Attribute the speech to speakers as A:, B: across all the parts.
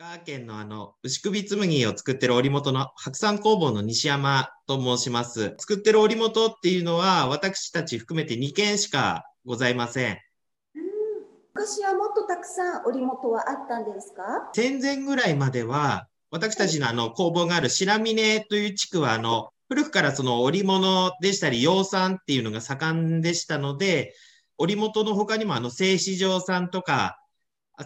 A: 川県のあの、牛首紬を作ってる織元の白山工房の西山と申します。作ってる織元っていうのは、私たち含めて2件しかございません。
B: 昔はもっとたくさん織元はあったんですか？
A: 戦前ぐらいまでは、私たちのあの工房がある白峰という地区は、あの、古くからその織物でしたり、養蚕っていうのが盛んでしたので、織元の他にもあの、製糸場さんとか、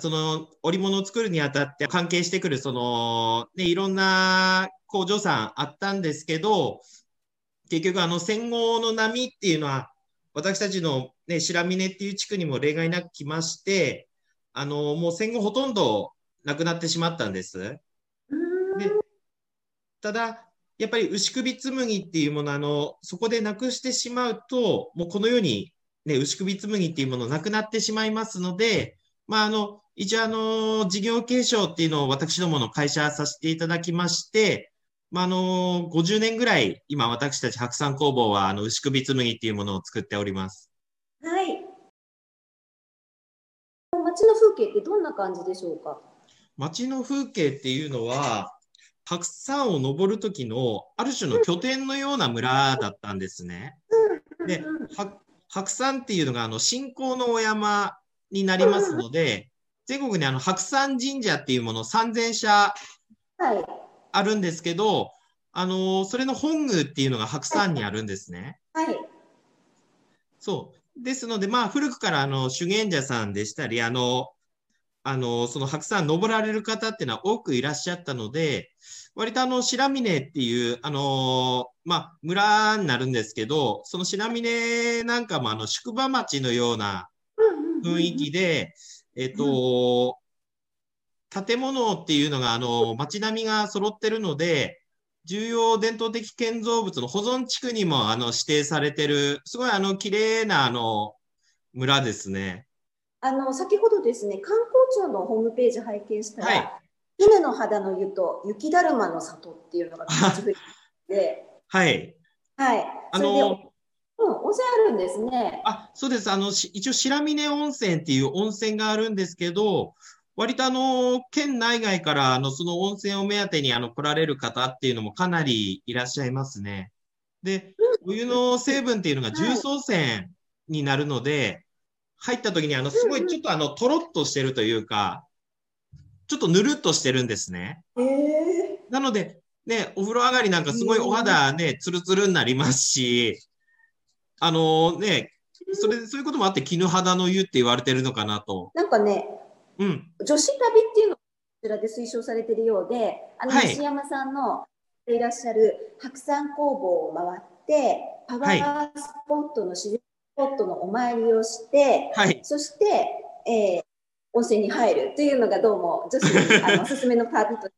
A: その織物を作るにあたって関係してくる、その、ね、いろんな工場さんあったんですけど、結局あの戦後の波っていうのは、私たちのね、白峰っていう地区にも例外なく来まして、あの、もう戦後ほとんどなくなってしまったんです。でただ、やっぱり牛首紬っていうもの、あの、そこでなくしてしまうと、もうこのように、ね、牛首紬っていうものなくなってしまいますので、まあ、あの、一応、あの、事業継承っていうのを私どもの会社させていただきまして、まあ、あの、50年ぐらい、今私たち白山工房は、あの、牛首紬っていうものを作っております。
B: はい。街の風景ってどんな感じでしょうか？
A: 街の風景っていうのは、白山を登る時のある種の拠点のような村だったんですね。で、白山っていうのがあの信仰のお山になりますので、全国にあの白山神社っていうもの3000社あるんですけど、はい、あのそれの本宮っていうのが白山にあるんですね。
B: はい。
A: そう。ですので、まあ、古くからあの修験者さんでしたり、あの、あの、その白山登られる方っていうのは多くいらっしゃったので、割とあの白峰っていう、あのまあ、村になるんですけど、その白峰なんかもあの宿場町のような雰囲気で、えっ、と、建物っていうのが、あの、街並みが揃ってるので、重要伝統的建造物の保存地区にもあの指定されてる、すごいあの綺麗なあの村ですね。
B: あの先ほどですね、観光庁のホームページ拝見したら、はい、犬の肌の湯と雪だるまの里っていうのがで、
A: はい。
B: はい。あのうん、温泉あるんですね。
A: あ、そうです。あの、一応白峰温泉っていう温泉があるんですけど、割とあの、県内外からあの、その温泉を目当てにあの、来られる方っていうのもかなりいらっしゃいますね。で、お湯の成分っていうのが重曹泉になるので、入った時にあの、すごいちょっとあの、とろっとしてるというか、ちょっとぬるっとしてるんですね。なので、ね、お風呂上がりなんかすごいお肌ね、ツルツルになりますし、あのね、それ、そういうこともあって、絹肌の湯って言われてるのかなと。
B: なんかね、
A: うん、
B: 女子旅っていうのがこちらで推奨されているようで、あの、西山さんのいらっしゃる白山工房を回って、パワースポットの自然スポットのお参りをして、
A: はい、
B: そして、えー、温泉に入るというのがどうも女子にあのおすすめのパーティーとし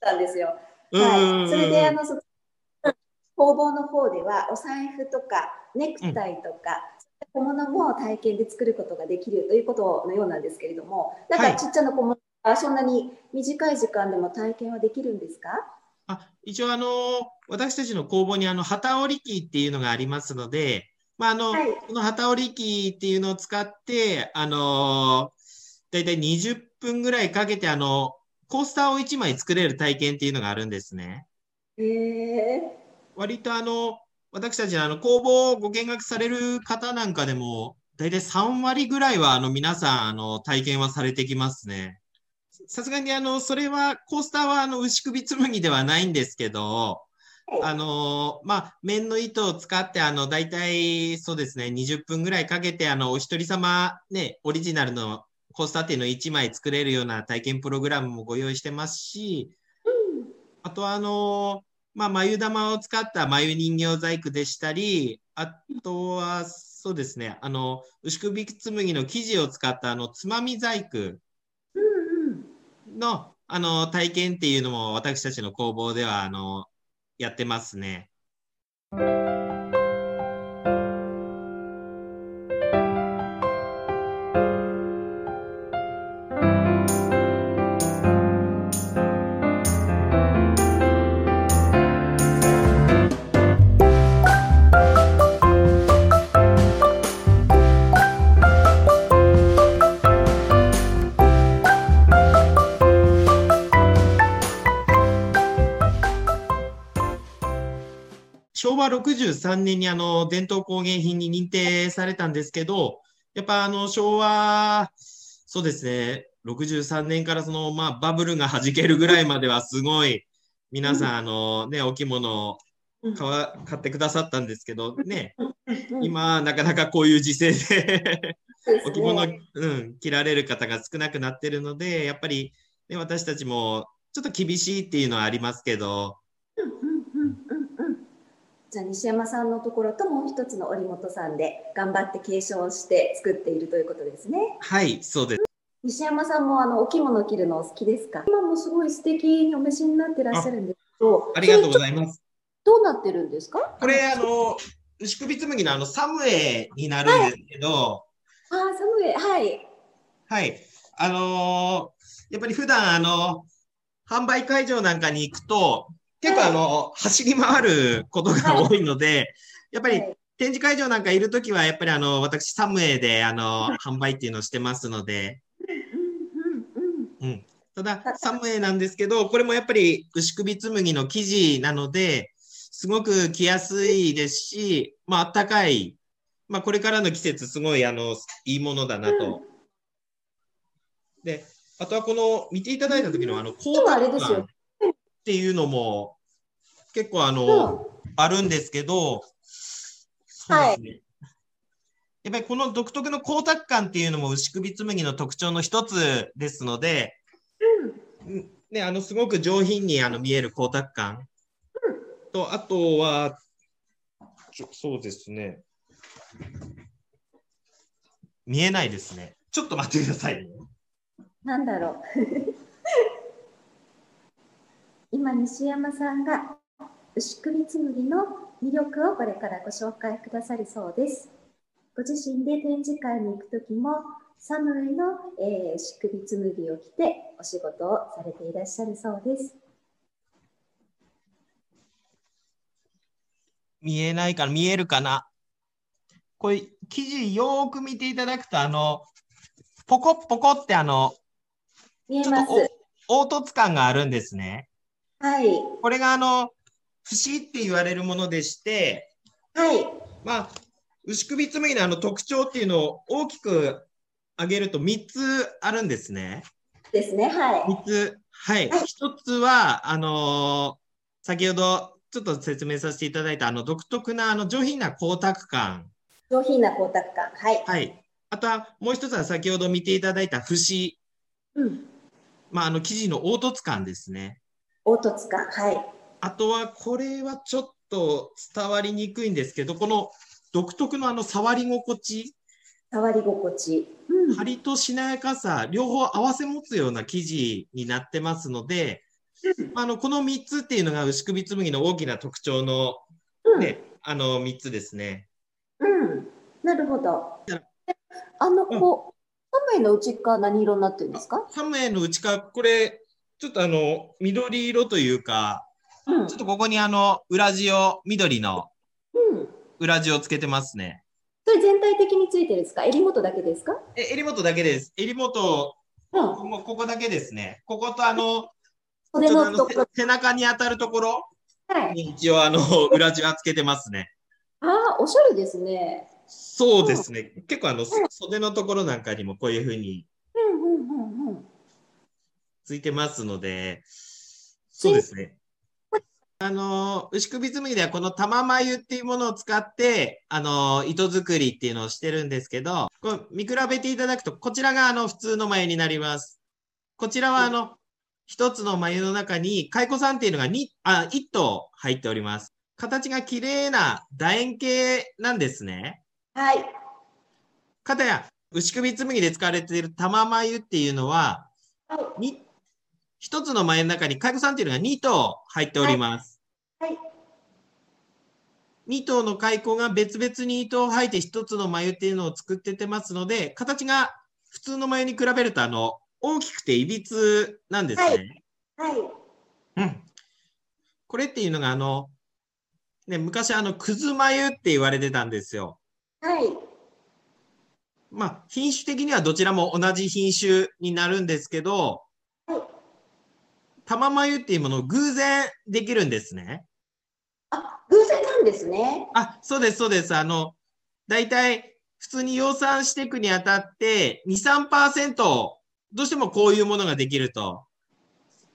B: たんですよ。はい、それであのそ工房の方ではお財布とかネクタイとか、小物も体験で作ることができるということのようなんですけれども、なんかちっちゃな小物はそんなに短い時間でも体験はできるんですか？
A: あ一応あの、私たちの工房にあの旗織り機っていうのがありますので、まああの、はい、この旗織り機っていうのを使って、あの、だいたい20分ぐらいかけて、あの、コースターを1枚作れる体験っていうのがあるんですね。
B: へえ
A: 割とあの、私たちあの工房をご見学される方なんかでも、大体3割ぐらいはあの皆さんあの体験はされてきますね。さすがにあの、それは、コースターはあの牛首紬ではないんですけど、あの、まあ、面の糸を使って、あの、大体、そうですね、20分ぐらいかけて、あの、お一人様、ね、オリジナルのコースターっていうのを1枚作れるような体験プログラムもご用意してますし、あとは、あの、まあ、眉玉を使った眉人形細工でしたり、あとは、そうですね、あの、牛首紬の生地を使ったあの、つまみ細工の、あの、体験っていうのも私たちの工房では、あの、やってますね。和63年にあの伝統工芸品に認定されたんですけど、やっぱあの昭和、そうですね、63年からその、まあ、バブルが弾けるぐらいまではすごい、皆さん、あのね、お着物を買わ買ってくださったんですけど、ね、今、なかなかこういう時勢でお着物、うん、着られる方が少なくなってるので、やっぱり、ね、私たちもちょっと厳しいっていうのはありますけど、
B: じゃあ西山さんのところともう一つの織本さんで頑張って継承して作っているということですね。
A: はい、そうです。
B: 西山さんもあのお着物着るのお好きですか？今もすごい素敵にお召しになってらっしゃるんですけど。
A: ありがとうございます。
B: どうなってるんですか？
A: これ、あの、牛首紬のあのサムエになるんですけど。は
B: い、あ、サムエ、はい。
A: はい。あのー、やっぱり普段あの、販売会場なんかに行くと、結構あの、走り回ることが多いので、やっぱり展示会場なんかいるときは、やっぱりあの、私、サムエであの、販売っていうのをしてますので、うん。ただ、サムエなんですけど、これもやっぱり牛首紬の生地なので、すごく着やすいですし、まあ、あったかい。まあ、これからの季節、すごい、あの、いいものだなと。で、あとはこの、見ていただいた時の、あの、
B: 光沢感。
A: っていうのも結構あの、うん、あるんですけど、
B: そうですね。
A: やっぱりこの独特の光沢感っていうのも牛首紬の特徴の一つですので、うん、ね、あのすごく上品にあの見える光沢感、うん、と、あとは、そうですね。見えないですね。ちょっと待ってください、ね。
B: なんだろう。今西山さんが牛首紬の魅力をこれからご紹介くださるそうです。ご自身で展示会に行くときもサムエの、えー、牛首紬を着てお仕事をされていらっしゃるそうです。
A: 見えないかな見えるかなこれ記事よく見ていただくとあのポコポコってあの
B: 見えます
A: 凹凸感があるんですね。
B: はい。
A: これがあの、節って言われるものでして、
B: はい。
A: まあ、牛首紬のあの特徴っていうのを大きく挙げると3つあるんですね。
B: ですね、はい。
A: 3つ。はい。はい、1つは、あのー、先ほどちょっと説明させていただいたあの独特なあの上品な光沢感。
B: 上品な光沢感。はい。
A: はい。あとはもう一つは先ほど見ていただいた節。
B: うん。
A: まあ、あの生地の凹凸感ですね。
B: 凹凸感。はい。
A: あとは、これはちょっと伝わりにくいんですけど、この独特のあの触り心地。
B: 触り心地。
A: うん、張りとしなやかさ、両方合わせ持つような生地になってますので、うん、あのこの3つっていうのが牛首紬の大きな特徴の、ね、うん、あの3つですね。
B: うん、なるほど。あの、こう、サムエの内側何色になってるんですか？
A: サムエの内側、これ、ちょっとあの、緑色というか、うん、ちょっとここにあの、裏地を、緑の裏地をつけてますね。
B: それ全体的についてですか？襟元だけですか？
A: え、襟元だけです。襟元、うん、もうここだけですね。こことあの、
B: 袖のところ
A: 背中に当たるところに一応あの、裏地はつけてますね。
B: ああ、おしゃれですね。
A: そうですね。うん、結構あの、袖のところなんかにもこういうふうについてますので、そうですね。あの、牛首紬ではこの玉眉っていうものを使って、あの、糸作りっていうのをしてるんですけど、これ見比べていただくと、こちらがあの、普通の眉になります。こちらはあの、一つの眉の中に、蚕さんっていうのが2、あ、1頭入っております。形が綺麗な楕円形なんですね。
B: はい。
A: かたや、牛首紬で使われている玉眉っていうのは、はい、一つの前の中に蚕さんっていうのが2頭入っております。
B: はい。はい、
A: 2頭の蚕が別々に糸を吐いて一つの眉っていうのを作っててますので、形が普通の眉に比べるとあの大きくていびつなんです
B: ね。はい。はい、
A: うん。これっていうのがあの、ね、昔あの、くず眉って言われてたんですよ。
B: はい。
A: まあ、品種的にはどちらも同じ品種になるんですけど、玉眉っていうものを偶然できるんですね。
B: あ、偶然なんですね。
A: あ、そうです、そうです。あの、大体、普通に養蚕していくにあたって、2、3%、どうしてもこういうものができると。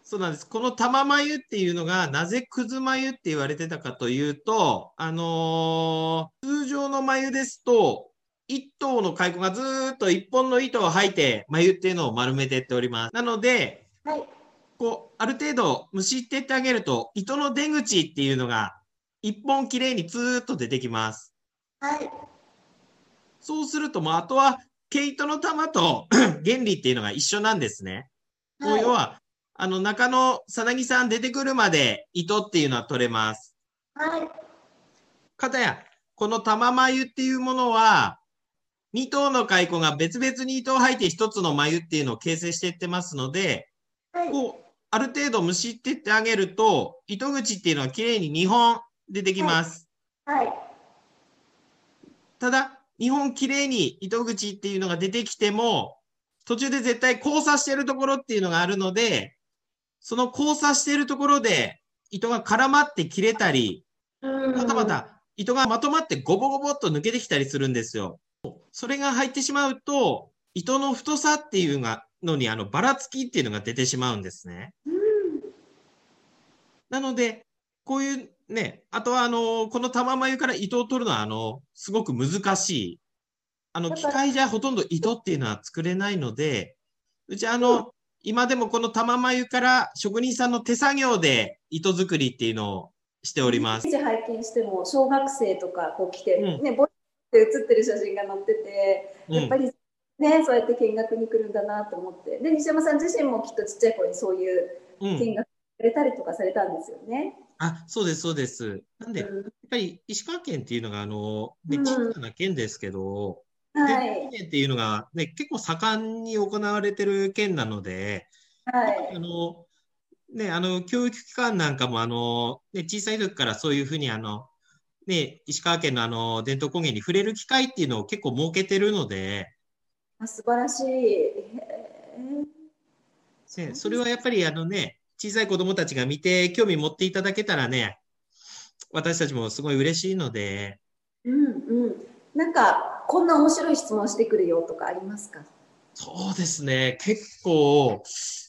A: そうなんです。この玉眉っていうのが、なぜくず眉って言われてたかというと、あのー、通常の眉ですと、一頭の蚕がずっと一本の糸を吐いて、眉っていうのを丸めていっております。なので、はい、こう、ある程度、むしってってあげると、糸の出口っていうのが、一本きれいにずーっと出てきます。
B: はい。
A: そうすると、もうあとは、毛糸の玉と 原理っていうのが一緒なんですね。はい、要は、あの、中のさなぎさん出てくるまで糸っていうのは取れます。
B: はい。
A: かたや、この玉眉っていうものは、2頭の蚕が別々に糸を吐いて1つの眉っていうのを形成していってますので、はい、こう、ある程度むしってってあげると、糸口っていうのはきれいに2本出てきます。
B: はい。はい、
A: ただ、2本きれいに糸口っていうのが出てきても、途中で絶対交差してるところっていうのがあるので、その交差しているところで糸が絡まって切れたり、またまた糸がまとまってゴボゴボっと抜けてきたりするんですよ。それが入ってしまうと、糸の太さっていうのにあのばらつきっていうのが出てしまうんですね。なので、こういうね、あとはあの、この玉眉から糸を取るのはあの、すごく難しい。あの、機械じゃほとんど糸っていうのは作れないので、うちあの、今でもこの玉眉から職人さんの手作業で糸作りっていうのをしております。
B: 拝見しても小学生とかこう来て、うん、ね、ボって写ってる写真が載ってて、やっぱりね、そうやって見学に来るんだなと思って。で、西山さん自身もきっとちっちゃい頃にそういう見学されたりとかされたんですよね。
A: うん、あ、そうです、そうです。なんで、うん、やっぱり石川県っていうのが、あの、ね、小さな県ですけど、はい、っていうのが、ね、結構盛んに行われてる県なので、
B: はい、
A: あのね、あの教育機関なんかもあの、ね、小さい時からそういうふうにあの、ね、石川県のあの伝統工芸に触れる機会っていうのを結構設けてるので、
B: あ素晴らしい。
A: ね、それはやっぱりあのね、小さい子どもたちが見て興味持っていただけたらね、私たちもすごい嬉しいので。
B: うんうん。なんかこんな面白い質問してくるよとかありますか？
A: そうですね。結構、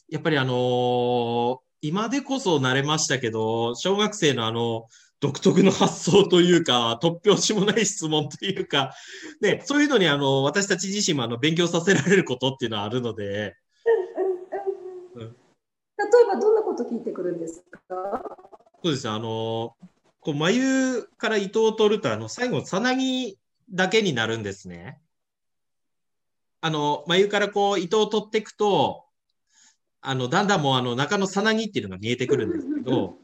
A: やっぱりあのー、今でこそ慣れましたけど、小学生のあの、独特の発想というか、突拍子もない質問というか、ね、そういうのにあの、私たち自身もあの、勉強させられることっていうのはあるので。
B: 例えばどんなこと聞いてくるんですか？
A: そうですあの、こう眉から糸を取ると、あの、最後、さなぎだけになるんですね。あの、眉からこう糸を取っていくと、あの、だんだんもうあの中のさなぎっていうのが見えてくるんですけど、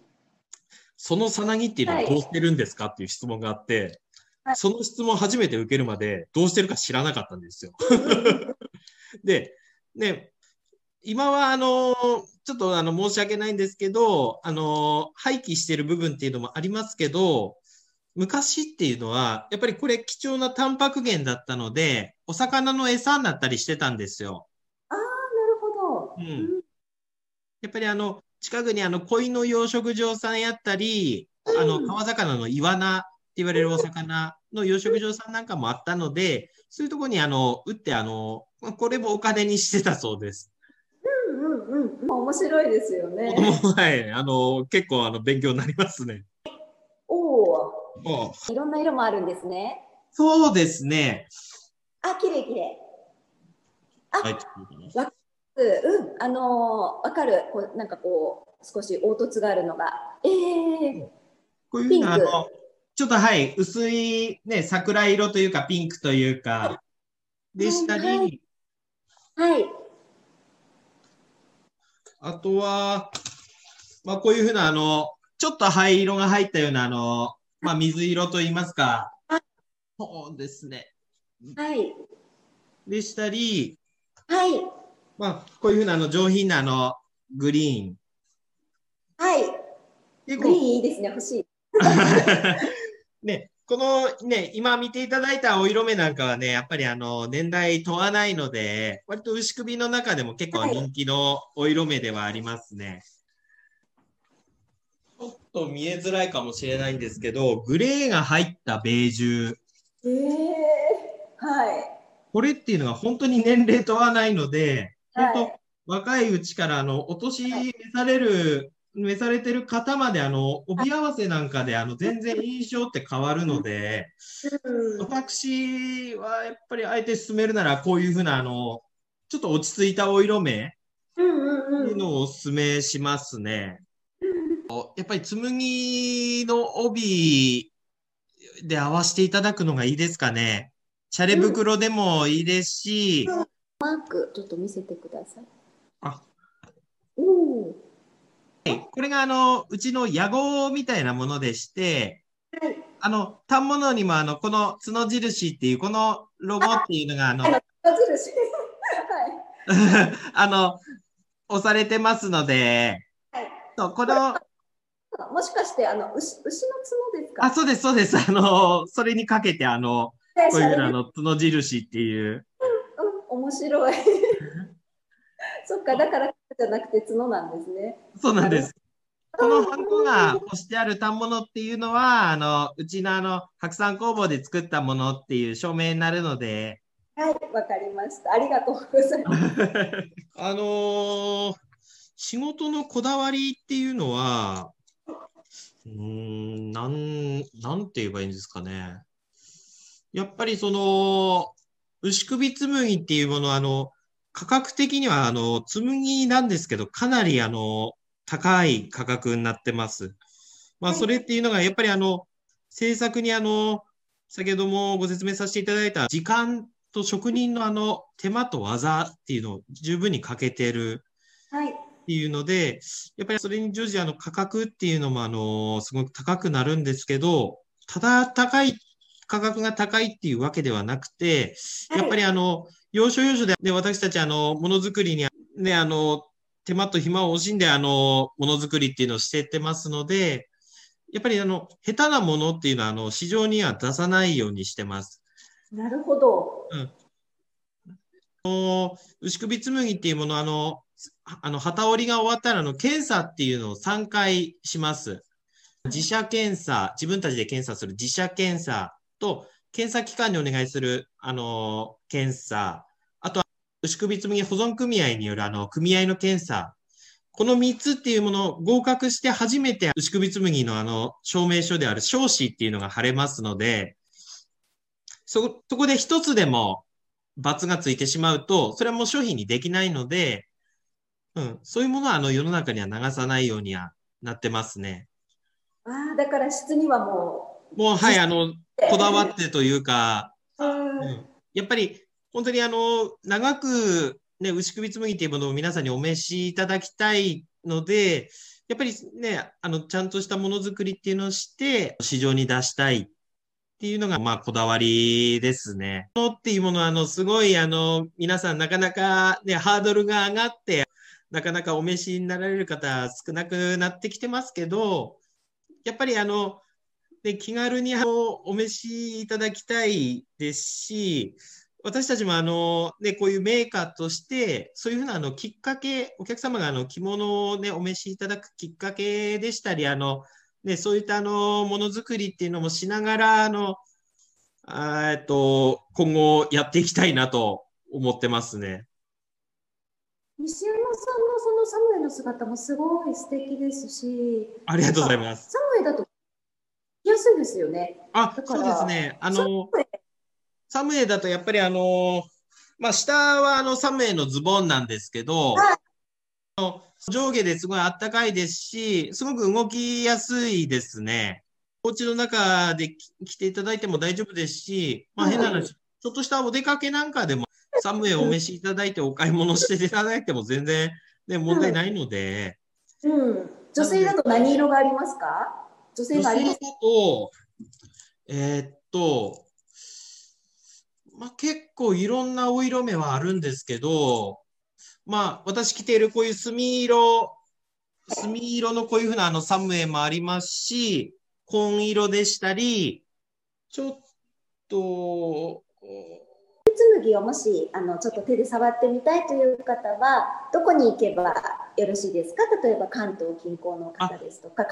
A: そのさなぎっていうのはどうしてるんですかっていう質問があって、はい、その質問初めて受けるまでどうしてるか知らなかったんですよ。で、ね、今はあの、ちょっとあの申し訳ないんですけど、あの、廃棄してる部分っていうのもありますけど、昔っていうのは、やっぱりこれ貴重なタンパク源だったので、お魚の餌になったりしてたんですよ。
B: ああ、なるほど。
A: うん。やっぱりあの、近くにあの、鯉の養殖場さんやったり、うん、あの、川魚のイワナって言われるお魚の養殖場さんなんかもあったので、そういうところにあの、打ってあの、これもお金にしてたそうです。
B: うんうんうん。面白いですよね。
A: はい。あの、結構あの、勉強になりますね。
B: いろんな色もあるんですね。
A: そうですね。
B: あ、綺麗綺麗。あ、はい、わうん、あのー、わかる。こうなんかこう少し凹凸があるのが。ええー、
A: こういうのあのちょっとはい、薄いね桜色というかピンクというかでしたり、はい、
B: はい、
A: あとはまあこういうふうなあのちょっと灰色が入ったようなあのまあ、水色と言いますか。そうですね。
B: はい。
A: でしたり、
B: はい。
A: まあ、こういうふうなあの上品なあのグリーン。
B: はい。グリーンいいですね、欲しい。
A: ね、このね、今見ていただいたお色目なんかはね、やっぱりあの年代問わないので、割と牛首の中でも結構人気のお色目ではありますね。と見えづらいかもしれないんですけど、グレーが入ったベージュ。
B: えー、はい。
A: これっていうのが本当に年齢問わないので、
B: はい。
A: 本当若いうちからあのお年召される、召されてる方まであの帯合わせなんかであの全然印象って変わるので、
B: うん、
A: 私はやっぱりあえて進めるならこういうふうなあのちょっと落ち着いたお色目いうのをお勧めしますね。やっぱり紬の帯で合わせていただくのがいいですかね。チャレ袋でもいいですし、
B: マーク、ちょっと見せてください。
A: あ
B: おー
A: これがあの、うちの屋号みたいなものでして、
B: はい。
A: あの、反物にもあの、この角印っていう、このロゴっていうのがあの、
B: 矢印。はい。
A: あの、押されてますので、
B: はい
A: そうこの、
B: もしかして、あの、牛、牛の角ですか？
A: あ、そうです、そうです。あの、それにかけて、あの、
B: ね
A: こういうあの、角印っていう、
B: うん、面白い。そっか、だから、じゃなくて角なんですね。
A: そうなんです。このハンコが押してある反物っていうのは、あの、うちのあの、白山工房で作ったものっていう証明になるので、
B: はい、わかりました。ありがとうございます。
A: あのー仕事のこだわりっていうのは、うーん、なん、なんて言えばいいんですかね。やっぱりその、牛首紬っていうものは、あの、価格的には、あの、紬なんですけど、かなり、あの、高い価格になってます。まあ、
B: はい
A: それっていうのが、やっぱりあの、制作にあの、先ほどもご説明させていただいた時間と職人のあの手間と技っていうのを十分に欠けてる
B: はい。
A: っていうので、やっぱりそれに乗じてあの価格っていうのもあの、すごく高くなるんですけど、ただ高い、価格が高いっていうわけではなくて、やっぱりあの、要所要所で、ね、私たちあの、ものづくりにね、あの、手間と暇を惜しんであの、ものづくりっていうのをしてってますので、やっぱりあの、下手なものっていうのはあの、市場には出さないようにしてます。
B: なるほど。
A: の牛首紬っていうもの、あの、あの、旗織りが終わったら、あの、検査っていうのを3回します。自社検査、自分たちで検査する自社検査と、検査機関にお願いする、あの、検査、あとは、牛首紬保存組合による、あの、組合の検査、この3つっていうものを合格して初めて牛首紬のあの、証明書である証紙っていうのが貼れますので、そ、そこで一つでも罰がついてしまうと、それはもう商品にできないので、うん、そういうものはあの世の中には流さないようにはなってますね。
B: ああ、だから質にはも
A: もう、はい、あの、
B: う。
A: こだわってというか、
B: うん。
A: うん、やっぱり本当にあの、長くね、牛首紬っていうものを皆さんにお召しいただきたいので、やっぱりね、あの、ちゃんとしたものづくりっていうのをして、市場に出したいっていうのが、まあ、こだわりですね。ものっていうものは、あの、すごい、あの、皆さんなかなかね、ハードルが上がって、なかなかお召しになられる方少なくなってきてますけど、やっぱりあの、で気軽にあのお召しいただきたいですし、私たちもあの、ね、こういうメーカーとして、そういうふうなあのきっかけ、お客様があの着物を、ね、お召しいただくきっかけでしたり、あのね、そういったあのものづくりっていうのもしながら、あのえっと今後やっていきたいなと思ってますね。
B: 西山さんのそのサムエの姿もすごい素敵ですし、
A: ありがとうございます。
B: サムエだとすいですよね。
A: あ、そうですね。あ
B: サ
A: の、サムエだとやっぱりあの、まあ、下はあのサムエのズボンなんですけど、
B: はい
A: 上下ですごいあったかいですし、すごく動きやすいですね。お家の中でき着ていただいても大丈夫ですし、まあ、変な
B: はい
A: 話、ちょっとしたお出かけなんかでも、サムエお召しいただいてお買い物していただいても全然、ね、問題ないので、
B: うん。女性だと何色がありますか？女性
A: 女性だ
B: があります。
A: と、えーっと、まあ、結構いろんなお色目はあるんですけど、まあ、私着ているこういう墨色、墨色のこういうふうなあのサムエもありますし、紺色でしたり、ちょっと、
B: 紬をもしあのちょっと手で触ってみたいという方はどこに行けばよろしいですか？例えば関東近郊の方ですとか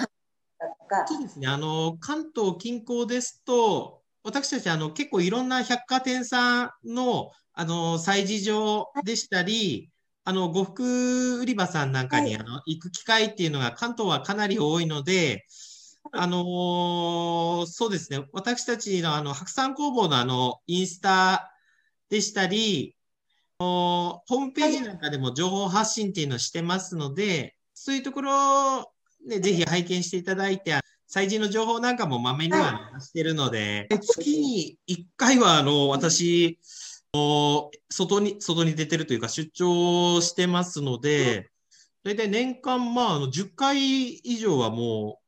B: か。
A: そうですね。あの、関東近郊ですと、私たち、あの、結構いろんな百貨店さんの、あの、催事場でしたり、あの、呉服売り場さんなんかに、
B: はい
A: あの、行く機会っていうのが関東はかなり多いので、あのーそうですね。私たちのあの、白山工房のあの、インスタでしたり、ホームページなんかでも情報発信っていうのをしてますので、そういうところでぜひ拝見していただいて、催事の情報なんかもまめには流してるので、月に1回はあの、私、外に、外に出てるというか出張してますので、大体年間、まあ、あの、10回以上はも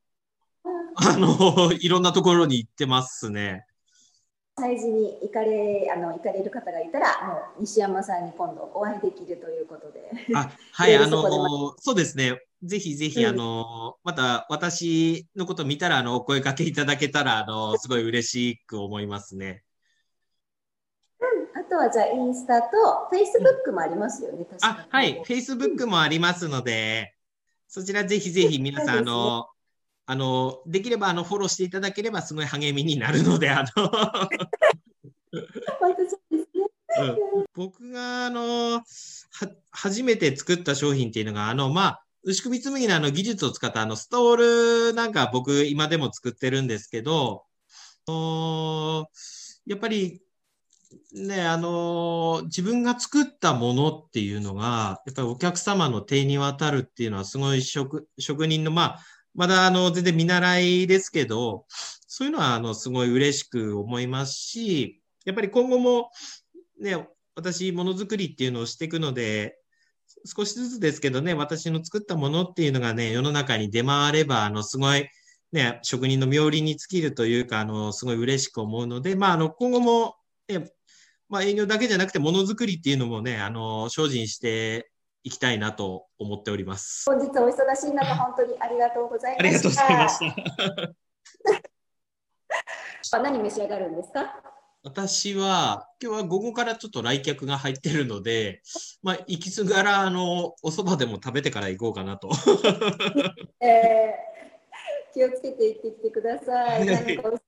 A: う、あの、いろんなところに行ってますね。
B: 催事に行かれあの行かれる方がいたら、もう西山さんに今度お会いできるということで。
A: あ、はい、あの、そうですね。ぜひぜひ、
B: うん。
A: あの、また私のこと見たら、あの、お声掛けいただけたら、あの、すごい嬉しく思いますね。
B: あとはじゃあインスタとフェイスブックもありますよね、確かに。
A: あ、はい、Facebook もありますので、そちらぜひぜひ皆さん、
B: ね
A: の、あの、できれば、あの、フォローしていただければ、すごい励みになるので、あの、僕が、あの、は、初めて作った商品っていうのが、あの、まあ、牛首紬のあの技術を使ったあのストールなんか僕今でも作ってるんですけど、おやっぱりね、あの自分が作ったものっていうのが、やっぱりお客様の手に渡るっていうのはすごい職、職人の、まあ、まだあの全然見習いですけど、そういうのはあのすごい嬉しく思いますし、やっぱり今後もね、私、ものづくりっていうのをしていくので、少しずつですけどね、私の作ったものっていうのがね、世の中に出回れば、あの、すごい、ね、職人の妙利に尽きるというか、あの、すごい嬉しく思うので、まあ、あの、今後も、ね、まあ、営業だけじゃなくて、ものづくりっていうのもね、あの、精進していきたいなと思っております。
B: 本日お忙しい中、本当にありがとうございました。
A: ありがとうございました。
B: あ何召し上がるんですか？
A: 私は、今日は午後からちょっと来客が入ってるので、まあ、行きすがら、あの、お蕎麦でも食べてから行こうかなと。
B: えー気をつけて行ってきてください。
A: はい
B: 何かお忙